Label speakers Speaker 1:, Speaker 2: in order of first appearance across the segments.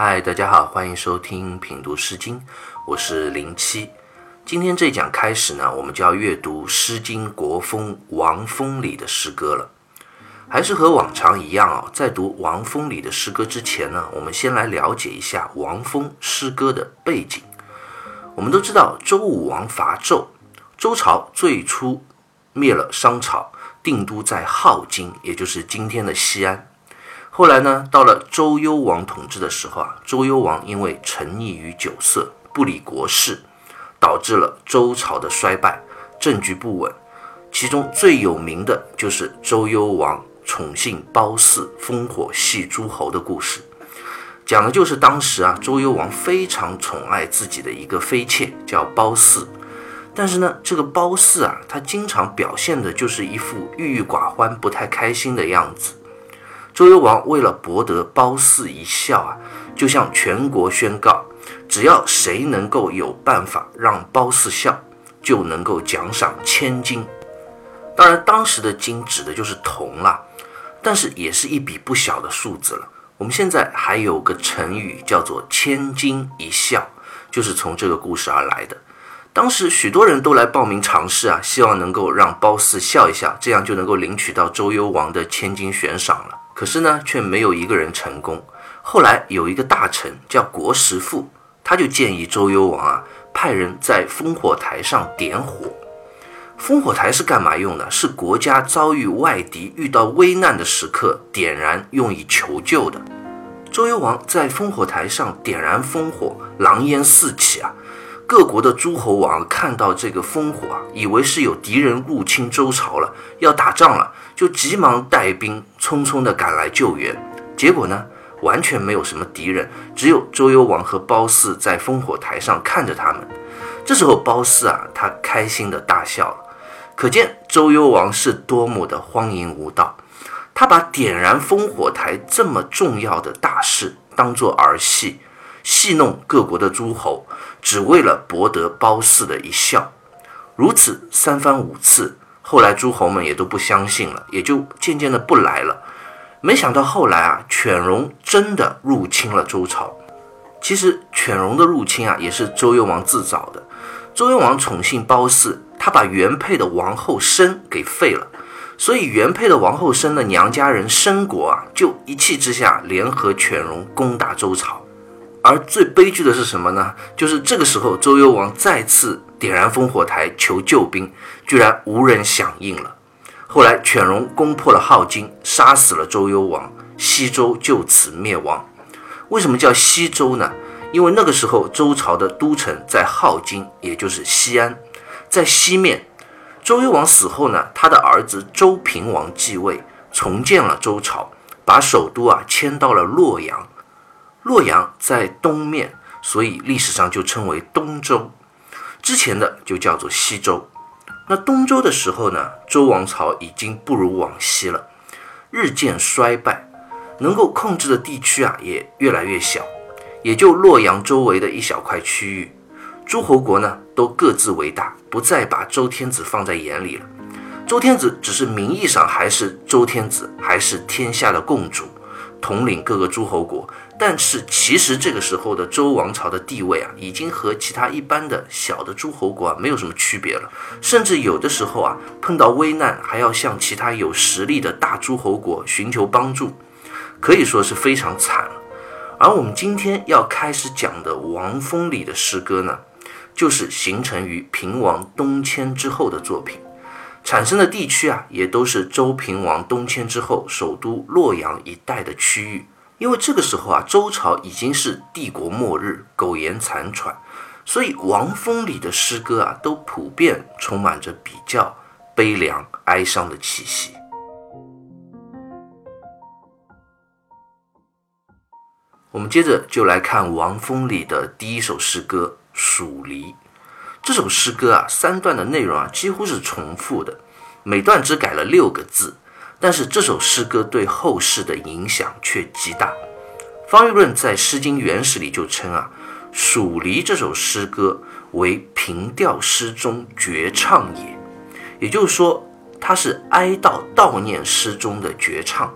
Speaker 1: 嗨，大家好，欢迎收听品读诗经，我是零七。今天这一讲开始呢，我们就要阅读《诗经·国风·王风》里的诗歌了。还是和往常一样啊，在读王风里的诗歌之前呢，我们先来了解一下王风诗歌的背景。我们都知道，周武王伐纣，周朝最初灭了商朝，定都在镐京，也就是今天的西安。后来呢，到了周幽王统治的时候啊，周幽王因为沉溺于酒色，不理国事，导致了周朝的衰败，政局不稳。其中最有名的就是周幽王。宠幸褒姒，烽火戏诸侯的故事，讲的就是当时啊，周幽王非常宠爱自己的一个妃妾，叫褒姒。但是呢，这个褒姒啊，她经常表现的就是一副郁郁寡欢、不太开心的样子。周幽王为了博得褒姒一笑啊，就向全国宣告，只要谁能够有办法让褒姒笑，就能够奖赏千金。当然，当时的金指的就是铜了。但是也是一笔不小的数字了。我们现在还有个成语叫做“千金一笑”，就是从这个故事而来的。当时许多人都来报名尝试啊，希望能够让褒姒笑一笑，这样就能够领取到周幽王的千金悬赏了。可是呢，却没有一个人成功。后来有一个大臣叫国实父，他就建议周幽王啊，派人在烽火台上点火。烽火台是干嘛用的？是国家遭遇外敌、遇到危难的时刻点燃，用以求救的。周幽王在烽火台上点燃烽火，狼烟四起啊！各国的诸侯王看到这个烽火啊，以为是有敌人入侵周朝了，要打仗了，就急忙带兵匆匆地赶来救援。结果呢，完全没有什么敌人，只有周幽王和褒姒在烽火台上看着他们。这时候褒姒啊，他开心地大笑了。可见周幽王是多么的荒淫无道，他把点燃烽火台这么重要的大事当做儿戏，戏弄各国的诸侯，只为了博得褒姒的一笑。如此三番五次，后来诸侯们也都不相信了，也就渐渐的不来了。没想到后来啊，犬戎真的入侵了周朝。其实犬戎的入侵啊，也是周幽王自找的。周幽王宠幸褒姒。他把原配的王后申给废了，所以原配的王后申的娘家人申国啊，就一气之下联合犬戎攻打周朝。而最悲剧的是什么呢？就是这个时候周幽王再次点燃烽火台求救兵，居然无人响应了。后来犬戎攻破了镐京，杀死了周幽王，西周就此灭亡。为什么叫西周呢？因为那个时候周朝的都城在镐京，也就是西安。在西面，周幽王死后呢，他的儿子周平王继位，重建了周朝，把首都啊迁到了洛阳。洛阳在东面，所以历史上就称为东周。之前的就叫做西周。那东周的时候呢，周王朝已经不如往昔了，日渐衰败，能够控制的地区啊也越来越小，也就洛阳周围的一小块区域。诸侯国呢，都各自为大，不再把周天子放在眼里了。周天子只是名义上还是周天子，还是天下的共主，统领各个诸侯国。但是其实这个时候的周王朝的地位啊，已经和其他一般的小的诸侯国啊没有什么区别了。甚至有的时候啊，碰到危难还要向其他有实力的大诸侯国寻求帮助，可以说是非常惨了。而我们今天要开始讲的《王风》里的诗歌呢？就是形成于平王东迁之后的作品，产生的地区啊，也都是周平王东迁之后首都洛阳一带的区域。因为这个时候啊，周朝已经是帝国末日，苟延残喘，所以王风里的诗歌啊，都普遍充满着比较悲凉、哀伤的气息。我们接着就来看王风里的第一首诗歌。蜀离这首诗歌啊，三段的内容啊几乎是重复的，每段只改了六个字，但是这首诗歌对后世的影响却极大。方玉润在《诗经原始》里就称啊，《蜀离》这首诗歌为平调诗中绝唱也，也就是说，它是哀悼悼念诗中的绝唱。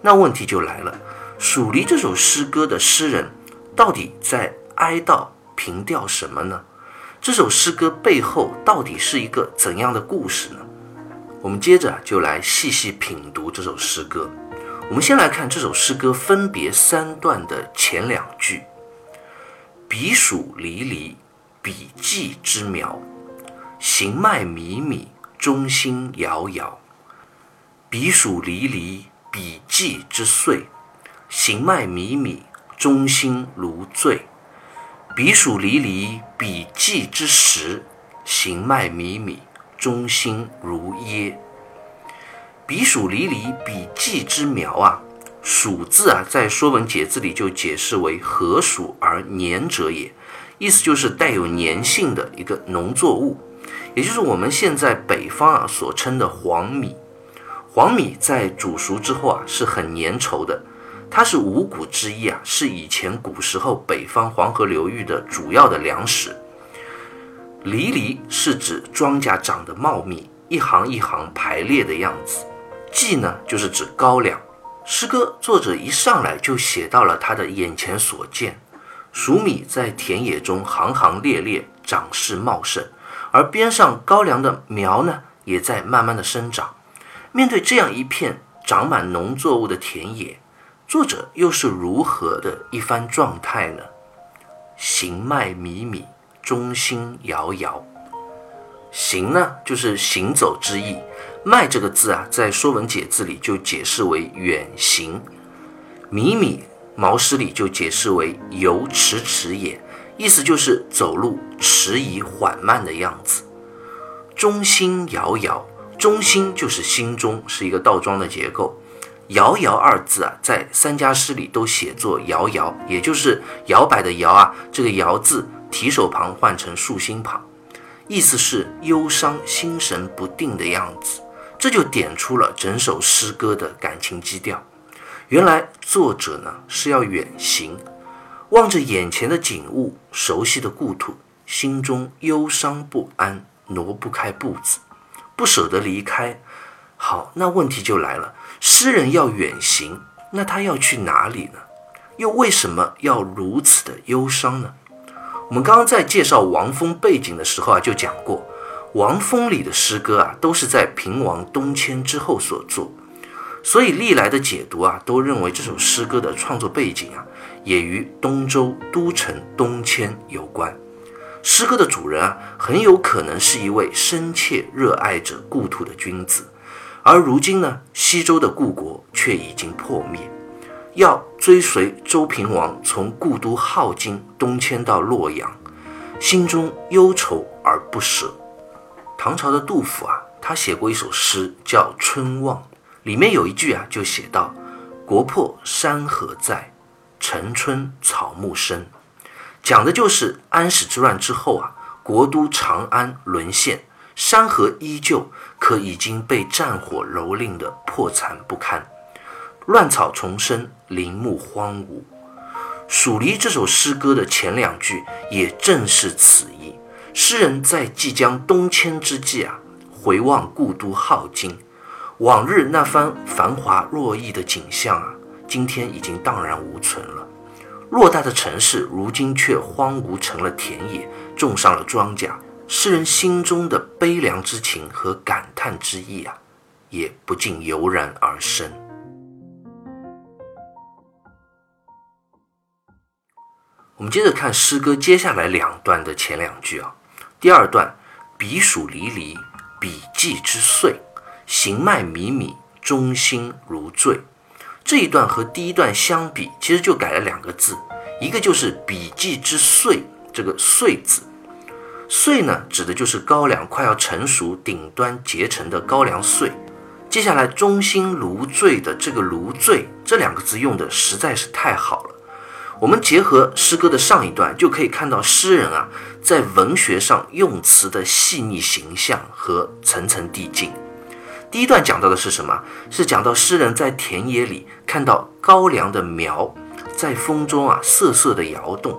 Speaker 1: 那问题就来了，《蜀离》这首诗歌的诗人到底在哀悼凭吊什么呢？这首诗歌背后到底是一个怎样的故事呢？我们接着就来细细品读这首诗歌。我们先来看这首诗歌分别三段的前两句：“彼黍离离，彼稷之苗；行迈靡靡，中心摇摇。彼黍离离，彼稷之岁；行迈靡靡，中心如醉。彼黍离离，彼稷之时；行迈靡靡，中心如噎。”彼黍离离，彼稷之苗啊，黍字啊，在《说文解字》里就解释为何黍而粘者也，意思就是带有粘性的一个农作物，也就是我们现在北方啊所称的黄米。黄米在煮熟之后啊，是很粘稠的，它是五谷之一啊，是以前古时候北方黄河流域的主要的粮食。离离是指庄稼长得茂密，一行一行排列的样子。稷呢，就是指高粱。诗歌作者一上来就写到了他的眼前所见：黍米在田野中行行列列，长势茂盛，而边上高粱的苗呢，也在慢慢的生长。面对这样一片长满农作物的田野，作者又是如何的一番状态呢？行迈靡靡，中心摇摇。行呢，就是行走之意。迈这个字啊，在《说文解字》里就解释为远行；靡靡，毛诗里就解释为游迟迟也，意思就是走路迟疑缓慢的样子。中心摇摇，中心就是心中，是一个倒装的结构。摇摇二字啊，在三家诗里都写作摇摇，也就是摇摆的摇啊，这个摇字提手旁换成竖心旁，意思是忧伤、心神不定的样子。这就点出了整首诗歌的感情基调。原来作者呢是要远行，望着眼前的景物、熟悉的故土，心中忧伤不安，挪不开步子，不舍得离开。好，那问题就来了：诗人要远行，那他要去哪里呢？又为什么要如此的忧伤呢？我们刚刚在介绍王峰背景的时候啊，就讲过。王风里的诗歌啊，都是在平王东迁之后所作，所以历来的解读啊，都认为这首诗歌的创作背景啊，也与东周都城东迁有关。诗歌的主人啊，很有可能是一位深切热爱着故土的君子，而如今呢，西周的故国却已经破灭，要追随周平王从故都镐京东迁到洛阳，心中忧愁而不舍。唐朝的杜甫啊，他写过一首诗叫《春望》，里面有一句啊，就写到：“国破山河在，城春草木深。”讲的就是安史之乱之后啊，国都长安沦陷，山河依旧，可已经被战火蹂躏的破残不堪，乱草丛生，林木荒芜。《黍离》这首诗歌的前两句也正是此意。诗人在即将东迁之际啊，回望故都镐京，往日那番繁华若意的景象啊，今天已经荡然无存了。偌大的城市，如今却荒芜成了田野，种上了庄稼。诗人心中的悲凉之情和感叹之意啊，也不禁油然而生。我们接着看诗歌接下来两段的前两句啊。第二段，彼黍离离，彼稷之岁；行迈靡靡，中心如醉。这一段和第一段相比，其实就改了两个字，一个就是笔稷之岁，这个岁字，岁呢，指的就是高粱快要成熟、顶端结成的高粱穗。接下来，中心如醉的这个如醉这两个字用的实在是太好了。我们结合诗歌的上一段，就可以看到诗人啊。在文学上用词的细腻形象和层层递进。第一段讲到的是什么？是讲到诗人在田野里看到高粱的苗在风中啊瑟瑟的摇动。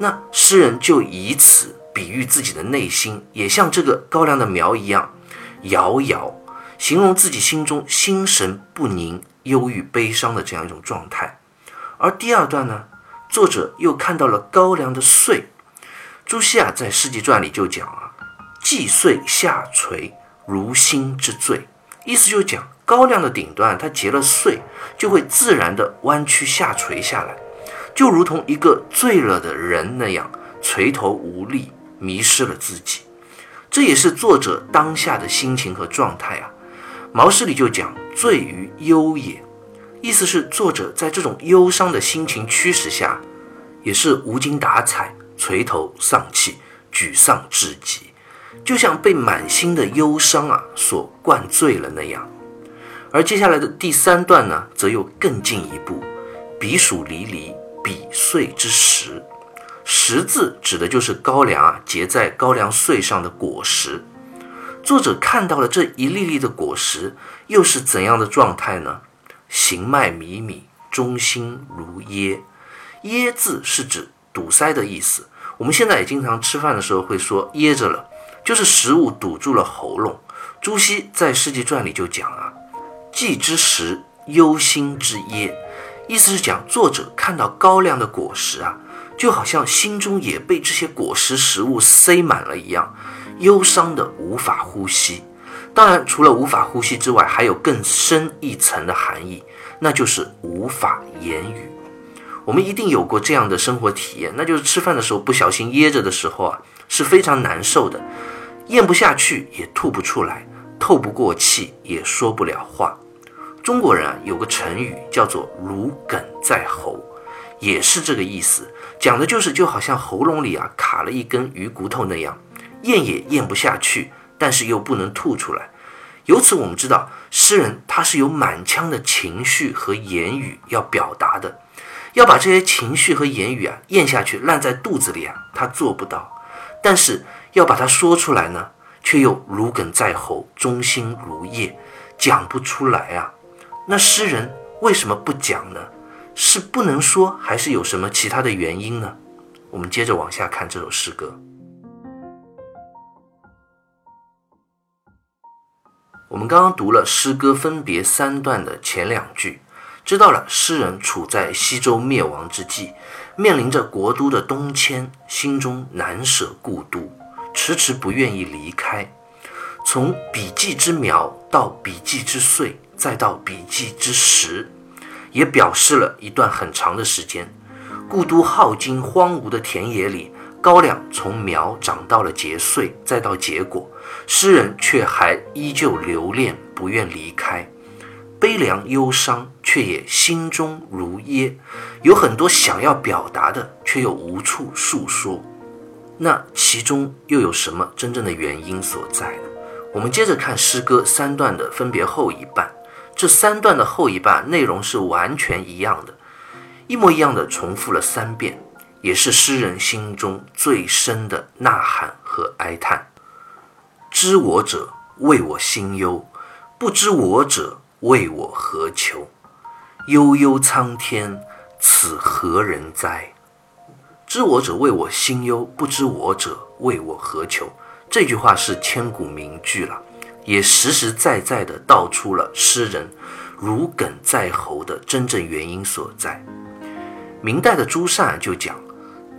Speaker 1: 那诗人就以此比喻自己的内心，也像这个高粱的苗一样摇摇，形容自己心中心神不宁、忧郁悲伤的这样一种状态。而第二段呢，作者又看到了高粱的穗。朱熹啊，在《世纪传》里就讲啊，既穗下垂，如新之坠。意思就讲高粱的顶端它结了穗，就会自然的弯曲下垂下来，就如同一个醉了的人那样垂头无力，迷失了自己。这也是作者当下的心情和状态啊。毛诗里就讲醉于忧也，意思是作者在这种忧伤的心情驱使下，也是无精打采、垂头丧气、沮丧至极，就像被满心的忧伤啊所灌醉了那样。而接下来的第三段呢，则又更进一步，彼黍离离，彼穗之实。实字指的就是高粱啊结在高粱穗上的果实。作者看到了这一粒粒的果实，又是怎样的状态呢？形脉靡靡，中心如噎。噎字是指堵塞的意思。我们现在也经常吃饭的时候会说噎着了，就是食物堵住了喉咙。朱熹在《世纪传》里就讲啊，既之食，忧心之噎，意思是讲作者看到高粱的果实啊。就好像心中也被这些果实食物塞满了一样，忧伤的无法呼吸。当然，除了无法呼吸之外，还有更深一层的含义，那就是无法言语。我们一定有过这样的生活体验，那就是吃饭的时候不小心噎着的时候啊，是非常难受的，咽不下去也吐不出来，透不过气也说不了话。中国人啊，有个成语叫做“如鲠在喉”，也是这个意思。讲的就是就好像喉咙里啊卡了一根鱼骨头那样，咽也咽不下去，但是又不能吐出来。由此我们知道，诗人他是有满腔的情绪和言语要表达的，要把这些情绪和言语啊咽下去，烂在肚子里啊，他做不到。但是要把它说出来呢，却又如鲠在喉，中心如噎，讲不出来啊。那诗人为什么不讲呢？是不能说，还是有什么其他的原因呢？我们接着往下看这首诗歌。我们刚刚读了诗歌分别三段的前两句，知道了诗人处在西周灭亡之际，面临着国都的东迁，心中难舍故都，迟迟不愿意离开。从笔记之苗到笔记之穗，再到笔记之时。也表示了一段很长的时间，故都耗尽荒芜的田野里，高粱从苗长到了结穗，再到结果，诗人却还依旧留恋，不愿离开，悲凉忧伤，却也心中如噎，有很多想要表达的，却又无处诉说。那其中又有什么真正的原因所在呢？我们接着看诗歌三段的分别后一半。这三段的后一半内容是完全一样的，一模一样的重复了三遍，也是诗人心中最深的呐喊和哀叹。知我者谓我心忧，不知我者谓我何求？悠悠苍天，此何人哉？知我者谓我心忧，不知我者谓我何求？这句话是千古名句了。也实实在在地道出了诗人如鲠在喉的真正原因所在。明代的朱善就讲：“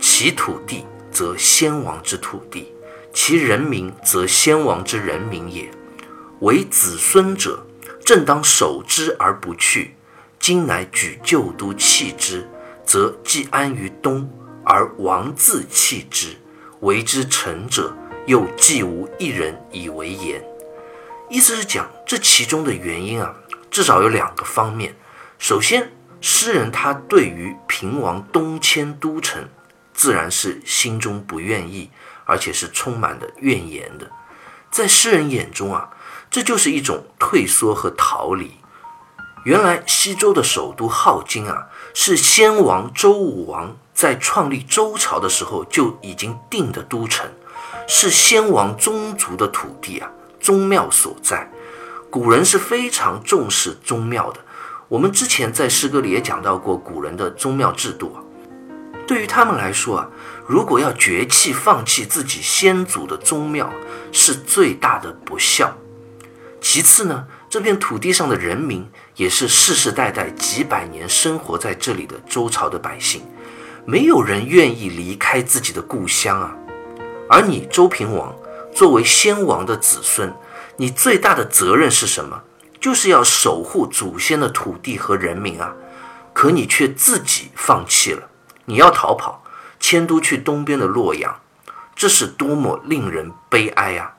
Speaker 1: 其土地则先王之土地，其人民则先王之人民也。为子孙者，正当守之而不去。今乃举旧都弃之，则既安于东，而王自弃之，为之臣者，又既无一人以为言。”意思是讲这其中的原因啊，至少有两个方面。首先，诗人他对于平王东迁都城，自然是心中不愿意，而且是充满的怨言的。在诗人眼中啊，这就是一种退缩和逃离。原来西周的首都镐京啊，是先王周武王在创立周朝的时候就已经定的都城，是先王宗族的土地啊。宗庙所在，古人是非常重视宗庙的。我们之前在诗歌里也讲到过古人的宗庙制度啊。对于他们来说啊，如果要绝弃、放弃自己先祖的宗庙，是最大的不孝。其次呢，这片土地上的人民也是世世代代几百年生活在这里的周朝的百姓，没有人愿意离开自己的故乡啊。而你周平王作为先王的子孙，你最大的责任是什么？就是要守护祖先的土地和人民啊。可你却自己放弃了，你要逃跑，迁都去东边的洛阳，这是多么令人悲哀啊！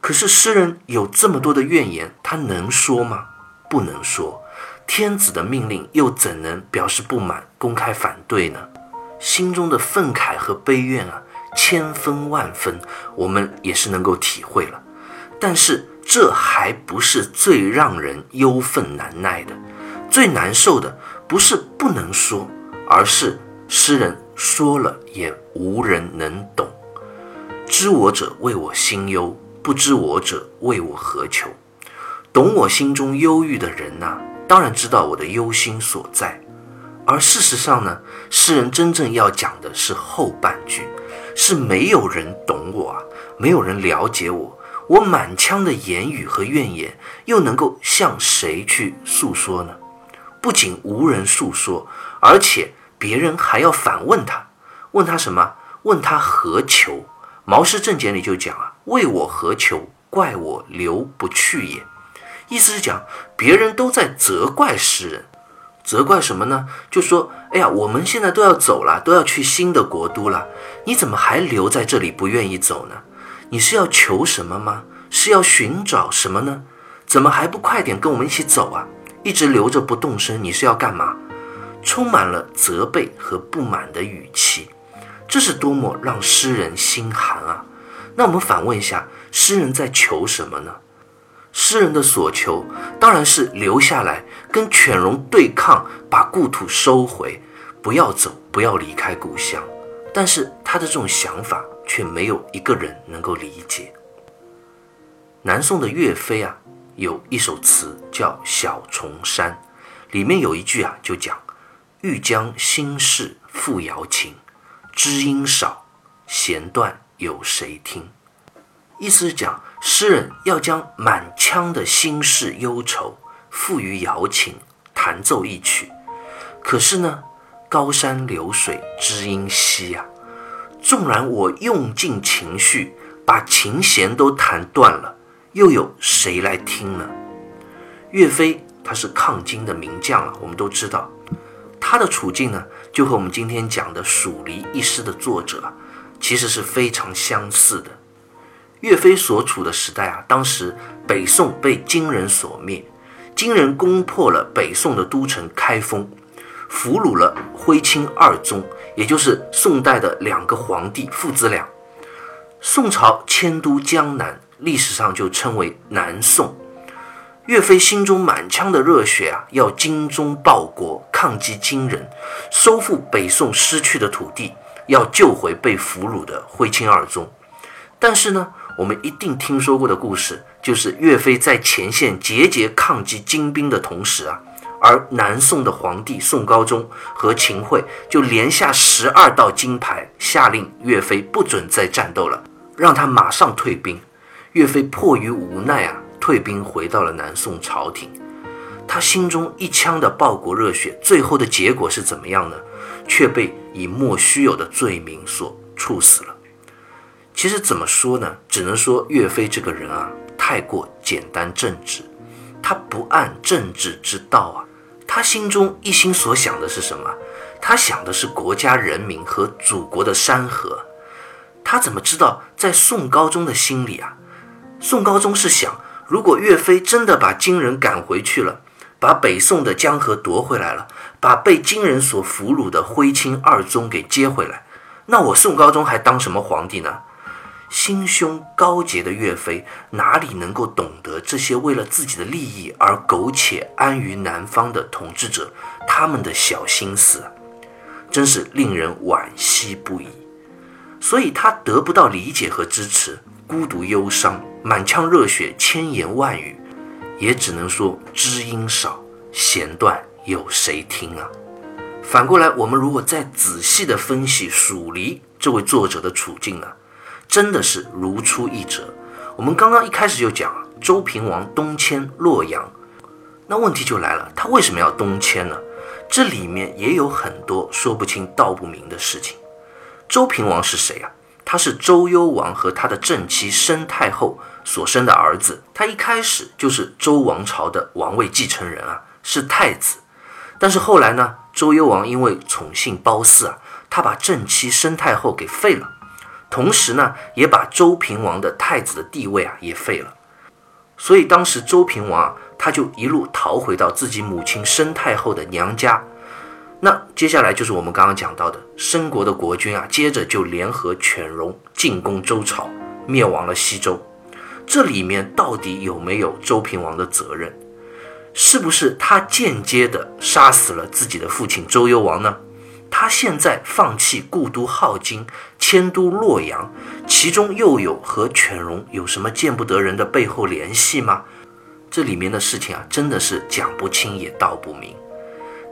Speaker 1: 可是诗人有这么多的怨言，他能说吗？不能说。天子的命令又怎能表示不满、公开反对呢？心中的愤慨和悲怨啊，千分万分，我们也是能够体会了。但是这还不是最让人忧愤难耐的，最难受的不是不能说，而是诗人说了也无人能懂。知我者为我心忧。不知我者，为我何求？懂我心中忧郁的人呐，当然知道我的忧心所在。而事实上呢，诗人真正要讲的是后半句，是没有人懂我啊，没有人了解我，我满腔的言语和怨言，又能够向谁去诉说呢？不仅无人诉说，而且别人还要反问他，问他什么？问他何求？《毛氏正解》里就讲啊，为我何求？怪我留不去也。意思是讲，别人都在责怪诗人，责怪什么呢？就说，哎呀，我们现在都要走了，都要去新的国都了，你怎么还留在这里不愿意走呢？你是要求什么吗？是要寻找什么呢？怎么还不快点跟我们一起走啊？一直留着不动身，你是要干嘛？充满了责备和不满的语气。这是多么让诗人心寒啊！那我们反问一下，诗人在求什么呢？诗人的所求当然是留下来跟犬戎对抗，把故土收回，不要走，不要离开故乡。但是他的这种想法却没有一个人能够理解。南宋的岳飞啊，有一首词叫《小重山》，里面有一句啊，就讲“欲将心事付瑶琴”。知音少，弦断有谁听？意思是讲，诗人要将满腔的心事忧愁付于瑶琴，弹奏一曲。可是呢，高山流水知音稀啊！纵然我用尽情绪，把琴弦都弹断了，又有谁来听呢？岳飞他是抗金的名将啊，我们都知道。他的处境呢，就和我们今天讲的《蜀离》一诗的作者，其实是非常相似的。岳飞所处的时代啊，当时北宋被金人所灭，金人攻破了北宋的都城开封，俘虏了徽钦二宗，也就是宋代的两个皇帝父子俩。宋朝迁都江南，历史上就称为南宋。岳飞心中满腔的热血啊，要精忠报国，抗击金人，收复北宋失去的土地，要救回被俘虏的徽钦二宗。但是呢，我们一定听说过的故事，就是岳飞在前线节节抗击金兵的同时啊，而南宋的皇帝宋高宗和秦桧就连下十二道金牌，下令岳飞不准再战斗了，让他马上退兵。岳飞迫于无奈啊。退兵回到了南宋朝廷，他心中一腔的报国热血，最后的结果是怎么样呢？却被以莫须有的罪名所处死了。其实怎么说呢？只能说岳飞这个人啊，太过简单正直，他不按政治之道啊。他心中一心所想的是什么？他想的是国家人民和祖国的山河。他怎么知道在宋高宗的心里啊？宋高宗是想。如果岳飞真的把金人赶回去了，把北宋的江河夺回来了，把被金人所俘虏的徽钦二宗给接回来，那我宋高宗还当什么皇帝呢？心胸高洁的岳飞哪里能够懂得这些为了自己的利益而苟且安于南方的统治者他们的小心思，真是令人惋惜不已。所以他得不到理解和支持。孤独忧伤，满腔热血，千言万语，也只能说知音少，弦断，有谁听啊？反过来，我们如果再仔细的分析蜀离这位作者的处境呢，真的是如出一辙。我们刚刚一开始就讲周平王东迁洛阳，那问题就来了，他为什么要东迁呢？这里面也有很多说不清道不明的事情。周平王是谁啊？他是周幽王和他的正妻申太后所生的儿子，他一开始就是周王朝的王位继承人啊，是太子。但是后来呢，周幽王因为宠幸褒姒啊，他把正妻申太后给废了，同时呢，也把周平王的太子的地位啊也废了。所以当时周平王啊，他就一路逃回到自己母亲申太后的娘家。那接下来就是我们刚刚讲到的，申国的国君啊，接着就联合犬戎进攻周朝，灭亡了西周。这里面到底有没有周平王的责任？是不是他间接的杀死了自己的父亲周幽王呢？他现在放弃故都镐京，迁都洛阳，其中又有和犬戎有什么见不得人的背后联系吗？这里面的事情啊，真的是讲不清也道不明。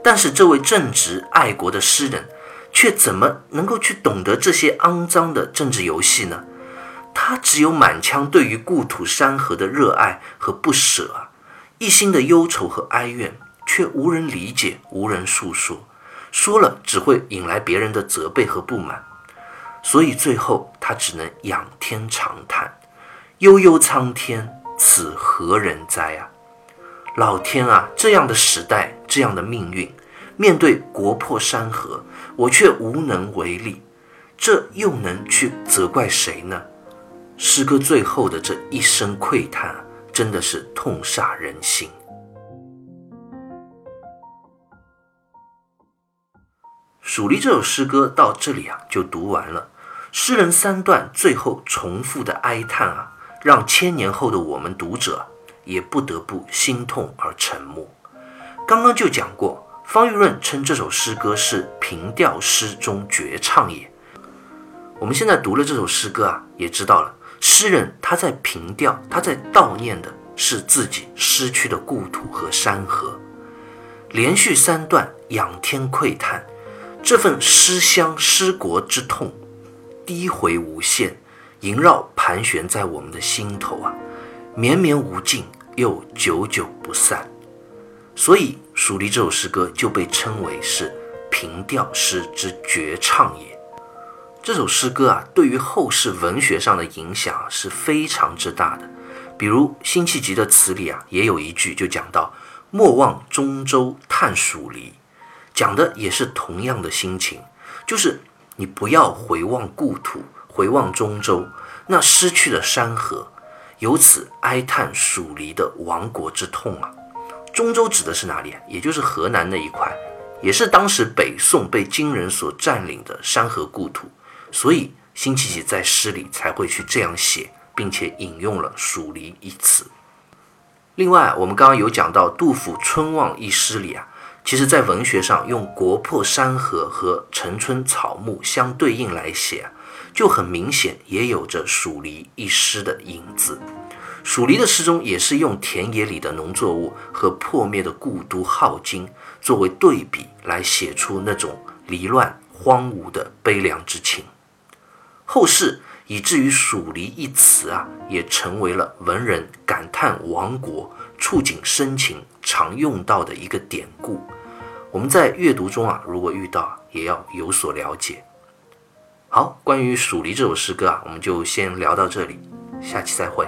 Speaker 1: 但是这位正直爱国的诗人，却怎么能够去懂得这些肮脏的政治游戏呢？他只有满腔对于故土山河的热爱和不舍啊，一心的忧愁和哀怨，却无人理解，无人诉说，说了只会引来别人的责备和不满，所以最后他只能仰天长叹：“悠悠苍天，此何人哉啊！”老天啊，这样的时代，这样的命运，面对国破山河，我却无能为力，这又能去责怪谁呢？诗歌最后的这一声喟叹，真的是痛煞人心。《蜀离》这首诗歌到这里啊，就读完了。诗人三段最后重复的哀叹啊，让千年后的我们读者。也不得不心痛而沉默。刚刚就讲过，方玉润称这首诗歌是平调诗中绝唱也。我们现在读了这首诗歌啊，也知道了，诗人他在平调，他在悼念的是自己失去的故土和山河。连续三段仰天喟叹，这份思乡思国之痛，低回无限，萦绕盘旋在我们的心头啊。绵绵无尽，又久久不散，所以《蜀离》这首诗歌就被称为是平调诗之绝唱也。这首诗歌啊，对于后世文学上的影响是非常之大的。比如辛弃疾的词里啊，也有一句就讲到“莫忘中州叹蜀离”，讲的也是同样的心情，就是你不要回望故土，回望中州那失去的山河。由此哀叹蜀离的亡国之痛啊！中州指的是哪里？也就是河南那一块，也是当时北宋被金人所占领的山河故土，所以辛弃疾在诗里才会去这样写，并且引用了“蜀离”一词。另外，我们刚刚有讲到杜甫《春望》一诗里啊，其实在文学上用国破山河和城春草木相对应来写。就很明显，也有着蜀离一诗的影子。蜀离的诗中也是用田野里的农作物和破灭的故都镐京作为对比，来写出那种离乱荒芜的悲凉之情。后世以至于蜀离一词啊，也成为了文人感叹亡国、触景生情常用到的一个典故。我们在阅读中啊，如果遇到，也要有所了解。好，关于《蜀离》这首诗歌啊，我们就先聊到这里，下期再会。